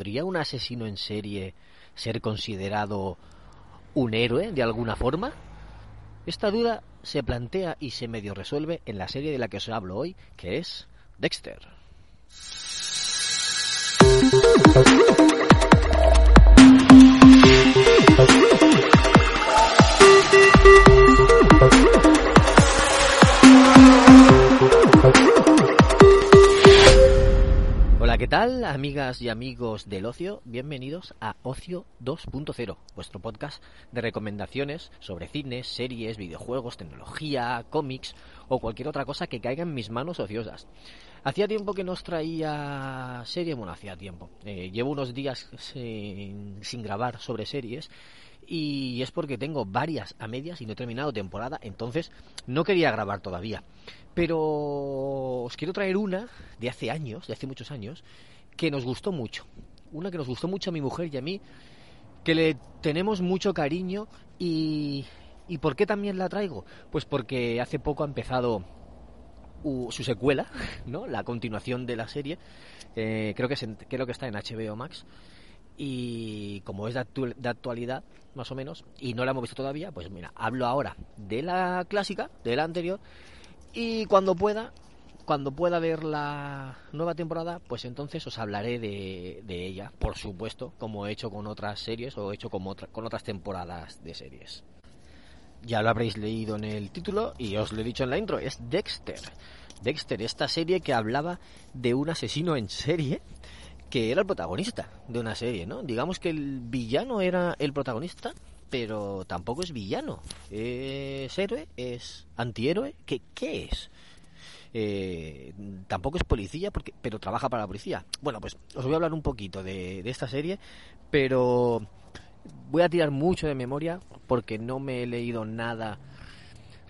¿podría un asesino en serie ser considerado un héroe de alguna forma? Esta duda se plantea y se medio resuelve en la serie de la que os hablo hoy, que es Dexter. Tal, amigas y amigos del ocio? Bienvenidos a Ocio 2.0, vuestro podcast de recomendaciones sobre cines, series, videojuegos, tecnología, cómics o cualquier otra cosa que caiga en mis manos ociosas. Hacía tiempo que nos traía serie, bueno, hacía tiempo. Eh, llevo unos días sin grabar sobre series y es porque tengo varias a medias y no he terminado temporada, entonces no quería grabar todavía. Pero os quiero traer una de hace años, de hace muchos años, que nos gustó mucho. Una que nos gustó mucho a mi mujer y a mí, que le tenemos mucho cariño y... ¿Y por qué también la traigo? Pues porque hace poco ha empezado su secuela, ¿no? La continuación de la serie. Eh, creo, que creo que está en HBO Max. Y como es de, actualidad, más o menos, y no la hemos visto todavía, pues mira, hablo ahora de la clásica, de la anterior, y cuando pueda, cuando pueda ver la nueva temporada, pues entonces os hablaré de, de ella, por supuesto, como he hecho con otras series o he hecho con, otra, con otras temporadas de series. Ya lo habréis leído en el título y os lo he dicho en la intro, es Dexter. Dexter, esta serie que hablaba de un asesino en serie que era el protagonista de una serie, ¿no? Digamos que el villano era el protagonista, pero tampoco es villano. Es héroe, es antihéroe. ¿Qué, qué es? Eh, tampoco es policía, porque, pero trabaja para la policía. Bueno, pues os voy a hablar un poquito de, de esta serie, pero voy a tirar mucho de memoria porque no me he leído nada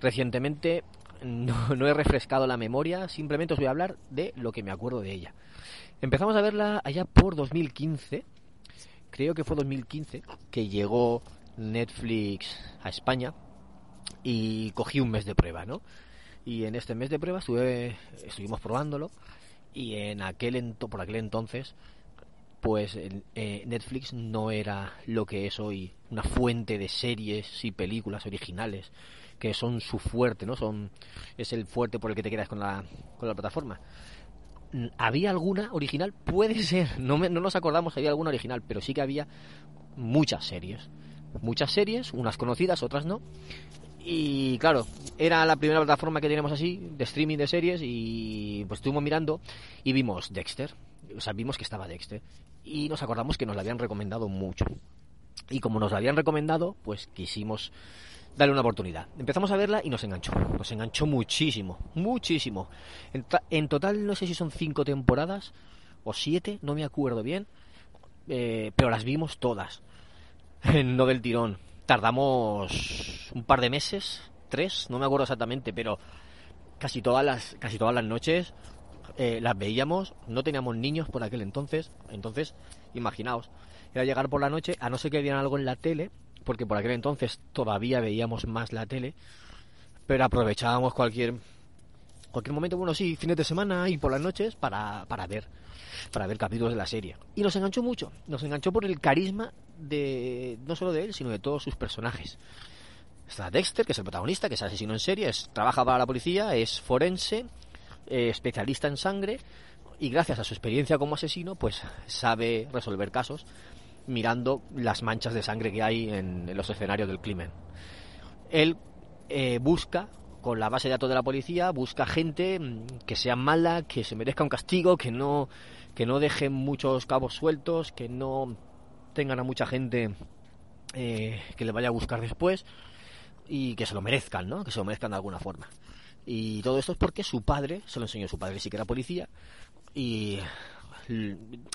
recientemente. No, no, he refrescado la memoria, simplemente os voy a hablar de lo que me acuerdo de ella. Empezamos a verla allá por 2015, creo que fue 2015, que llegó Netflix a España y cogí un mes de prueba, ¿no? Y en este mes de prueba estuve, estuvimos probándolo y en aquel por aquel entonces pues eh, Netflix no era lo que es hoy una fuente de series y películas originales que son su fuerte, ¿no? Son es el fuerte por el que te quedas con la con la plataforma. ¿Había alguna original? Puede ser, no, me, no nos acordamos si había alguna original, pero sí que había muchas series. Muchas series, unas conocidas, otras no. Y claro, era la primera plataforma que tenemos así, de streaming de series, y pues estuvimos mirando y vimos Dexter. O sea, vimos que estaba Dexter. Y nos acordamos que nos la habían recomendado mucho. Y como nos la habían recomendado, pues quisimos darle una oportunidad. Empezamos a verla y nos enganchó. Nos enganchó muchísimo, muchísimo. En, en total no sé si son cinco temporadas o siete, no me acuerdo bien. Eh, pero las vimos todas. no del tirón. Tardamos un par de meses, tres, no me acuerdo exactamente, pero casi todas las, casi todas las noches eh, las veíamos. No teníamos niños por aquel entonces. Entonces, imaginaos, era llegar por la noche, a no ser que vieran algo en la tele, porque por aquel entonces todavía veíamos más la tele, pero aprovechábamos cualquier cualquier momento, bueno, sí, fines de semana y por las noches para, para ver para ver capítulos de la serie. Y nos enganchó mucho, nos enganchó por el carisma de no solo de él, sino de todos sus personajes. Está Dexter, que es el protagonista, que es asesino en serie, es, trabaja para la policía, es forense, eh, especialista en sangre y gracias a su experiencia como asesino, pues sabe resolver casos mirando las manchas de sangre que hay en, los escenarios del crimen. Él eh, busca, con la base de datos de la policía, busca gente que sea mala, que se merezca un castigo, que no, que no dejen muchos cabos sueltos, que no tengan a mucha gente eh, que le vaya a buscar después y que se lo merezcan, ¿no? Que se lo merezcan de alguna forma. Y todo esto es porque su padre, se lo enseñó su padre, sí que era policía, y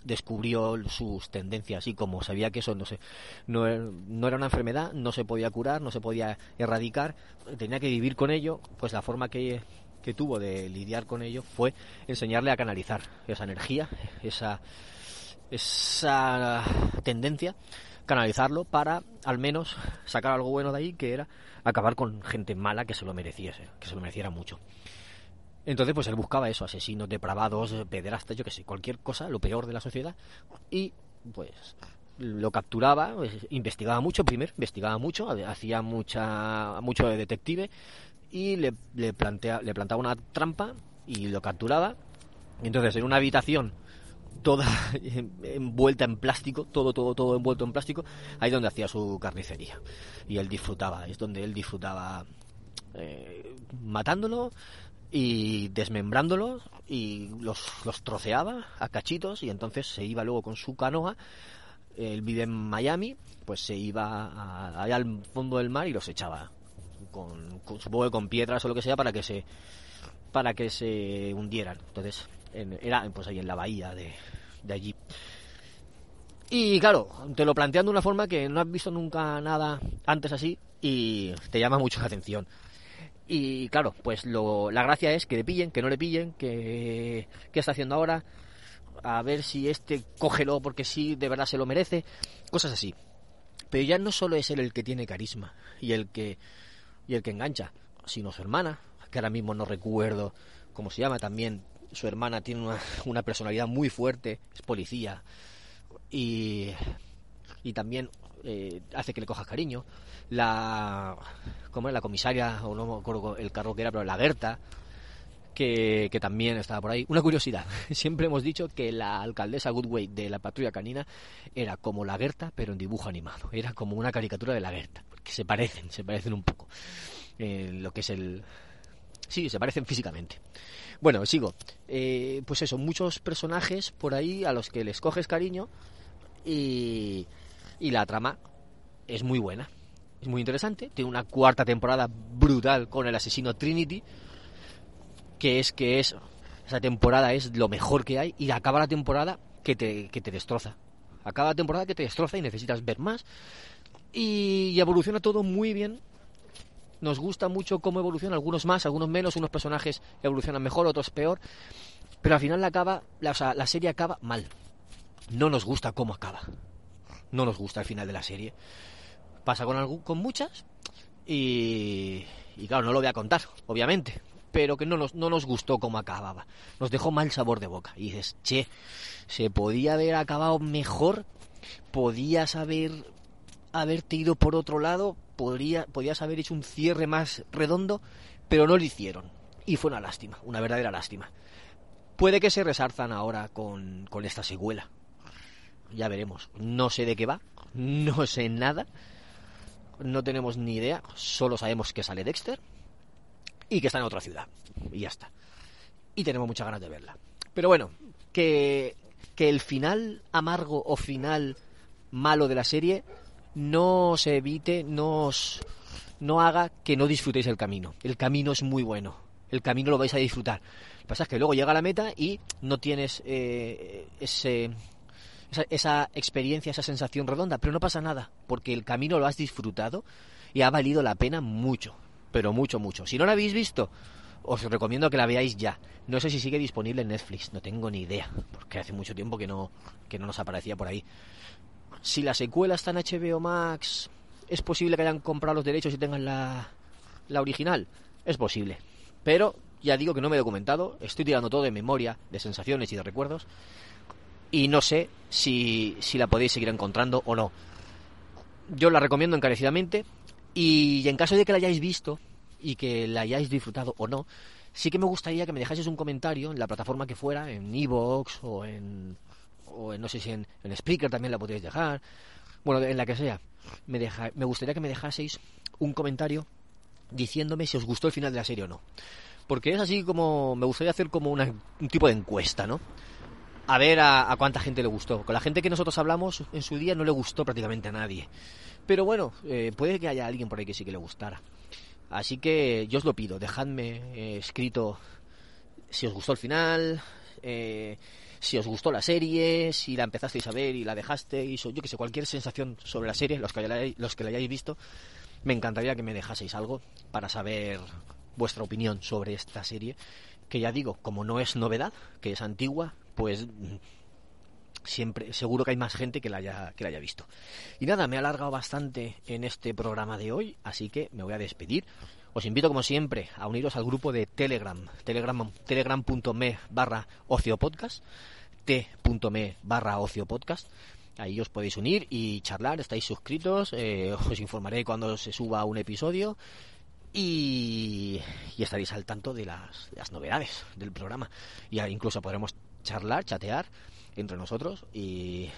descubrió sus tendencias y como sabía que eso no, se, no, no, era una enfermedad, no se podía curar, no se podía erradicar, tenía que vivir con ello, pues la forma que, que tuvo de lidiar con ello fue enseñarle a canalizar esa energía, esa, esa tendencia, canalizarlo para al menos sacar algo bueno de ahí, que era acabar con gente mala que se lo mereciese, que se lo mereciera mucho. Entonces, pues él buscaba eso, asesinos, depravados, pederastas, yo qué sé, cualquier cosa, lo peor de la sociedad, y pues lo capturaba, pues, investigaba mucho primero, investigaba mucho, hacía mucha mucho de detective y le, le, plantea, le plantaba una trampa y lo capturaba. Entonces, en una habitación toda envuelta en plástico, todo, todo, todo envuelto en plástico, ahí es donde hacía su carnicería. Y él disfrutaba, es donde él disfrutaba eh, matándolo y desmembrándolo y los, los troceaba a cachitos y entonces se iba luego con su canoa él vive en Miami, pues se iba allá al fondo del mar y los echaba con, supongo que con piedras o lo que sea para que se para que se hundieran. Entonces, era pues ahí en la bahía de, de allí. Y claro, te lo plantean de una forma que no has visto nunca nada antes así y te llama mucho la atención. Y claro, pues lo, la gracia es que le pillen, que no le pillen, que qué está haciendo ahora, a ver si este cógelo porque sí, de verdad se lo merece, cosas así. Pero ya no solo es él el que tiene carisma y el que y el que engancha, sino su hermana, que ahora mismo no recuerdo cómo se llama también. Su hermana tiene una, personalidad muy fuerte, es policía y, y también eh, hace que le cojas cariño. La, ¿cómo es? La comisaria, o no me acuerdo el carro que era, pero la Berta, que, que, también estaba por ahí. Una curiosidad, siempre hemos dicho que la alcaldesa Goodway de la patrulla canina era como la Gerta, pero en dibujo animado. Era como una caricatura de la Gerta, porque se parecen, se parecen un poco. Eh, lo que es el... Sí, se parecen físicamente. Bueno, sigo. Eh, pues eso, muchos personajes por ahí a los que les coges cariño y, y la trama es muy buena. Es muy interesante. Tiene una cuarta temporada brutal con el asesino Trinity que es que es esa temporada es lo mejor que hay y acaba la temporada que te, que te destroza. Acaba la temporada que te destroza y necesitas ver más. Y, evoluciona todo muy bien. Nos gusta mucho cómo evoluciona, algunos más, algunos menos, unos personajes evolucionan mejor, otros peor. Pero al final la, acaba, la, la serie acaba mal. No nos gusta cómo acaba. No nos gusta el final de la serie. Pasa con, con muchas y, y claro, no lo voy a contar, obviamente, pero que no nos, no nos gustó cómo acababa. Nos dejó mal sabor de boca. Y dices, che, se podía haber acabado mejor, podías haber haberte ido por otro lado, podría, podías haber hecho un cierre más redondo, pero no lo hicieron. Y fue una lástima, una verdadera lástima. Puede que se resarzan ahora con, con esta secuela. Ya veremos. No sé de qué va, no sé nada, no tenemos ni idea, solo sabemos que sale Dexter y que está en otra ciudad. Y ya está. Y tenemos muchas ganas de verla. Pero bueno, que, que el final amargo o final malo de la serie no se evite, no, no haga que no disfrutéis el camino. El camino es muy bueno. El camino lo vais a disfrutar. Lo que pasa es que luego llega la meta y no tienes eh, ese, esa, experiencia, esa sensación redonda. Pero no pasa nada, porque el camino lo has disfrutado y ha valido la pena mucho pero mucho, mucho. Si no la habéis visto, os recomiendo que la veáis ya. No sé si sigue disponible en Netflix, no tengo ni idea, porque hace mucho tiempo que no, que no nos aparecía por ahí. Si la secuela está en HBO Max, ¿es posible que hayan comprado los derechos y tengan la, la original? Es posible. Pero ya digo que no me he documentado, estoy tirando todo de memoria, de sensaciones y de recuerdos, y no sé si, si la podéis seguir encontrando o no. Yo la recomiendo encarecidamente, y en caso de que la hayáis visto y que la hayáis disfrutado o no, sí que me gustaría que me dejaseis un comentario en la plataforma que fuera, en Evox o en, o en no sé si en, en Spreaker también la podéis dejar, bueno, en la que sea. Me, deja, me gustaría que me dejaseis un comentario diciéndome si os gustó el final de la serie o no. Porque es así como me gustaría hacer como una, un tipo de encuesta, ¿no? A ver a, cuánta gente le gustó. Con la gente que nosotros hablamos en su día no le gustó prácticamente a nadie. Pero bueno, eh, puede que haya alguien por ahí que sí que le gustara. Así que yo os lo pido, dejadme eh, escrito si os gustó el final, eh, si os gustó la serie, si la empezasteis a ver y la dejasteis, o yo que sé, cualquier sensación sobre la serie, los que, la, los que la hayáis visto, me encantaría que me dejaseis algo para saber vuestra opinión sobre esta serie, que ya digo, como no es novedad, que es antigua, pues siempre seguro que hay más gente que la haya que la haya visto. Y nada me he alargado bastante en este programa de hoy así que me voy a despedir. Os invito como siempre a uniros al grupo de telegram telegram telegram.me barra ocio podcast t.me barra ocio podcast. Ahí os podéis unir y charlar, estáis suscritos, eh, os informaré cuando se suba un episodio y, estaréis al tanto de las, novedades del programa. Y incluso podremos charlar, chatear entre nosotros y,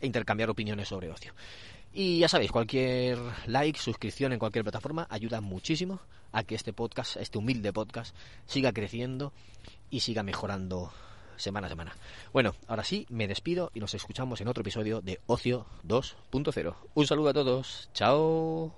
e intercambiar opiniones sobre ocio. Y ya sabéis, cualquier like, suscripción en cualquier plataforma ayuda muchísimo a que este podcast, este humilde podcast, siga creciendo y siga mejorando semana a semana. Bueno, ahora sí, me despido y nos escuchamos en otro episodio de Ocio 2.0. Un saludo a todos. Chao.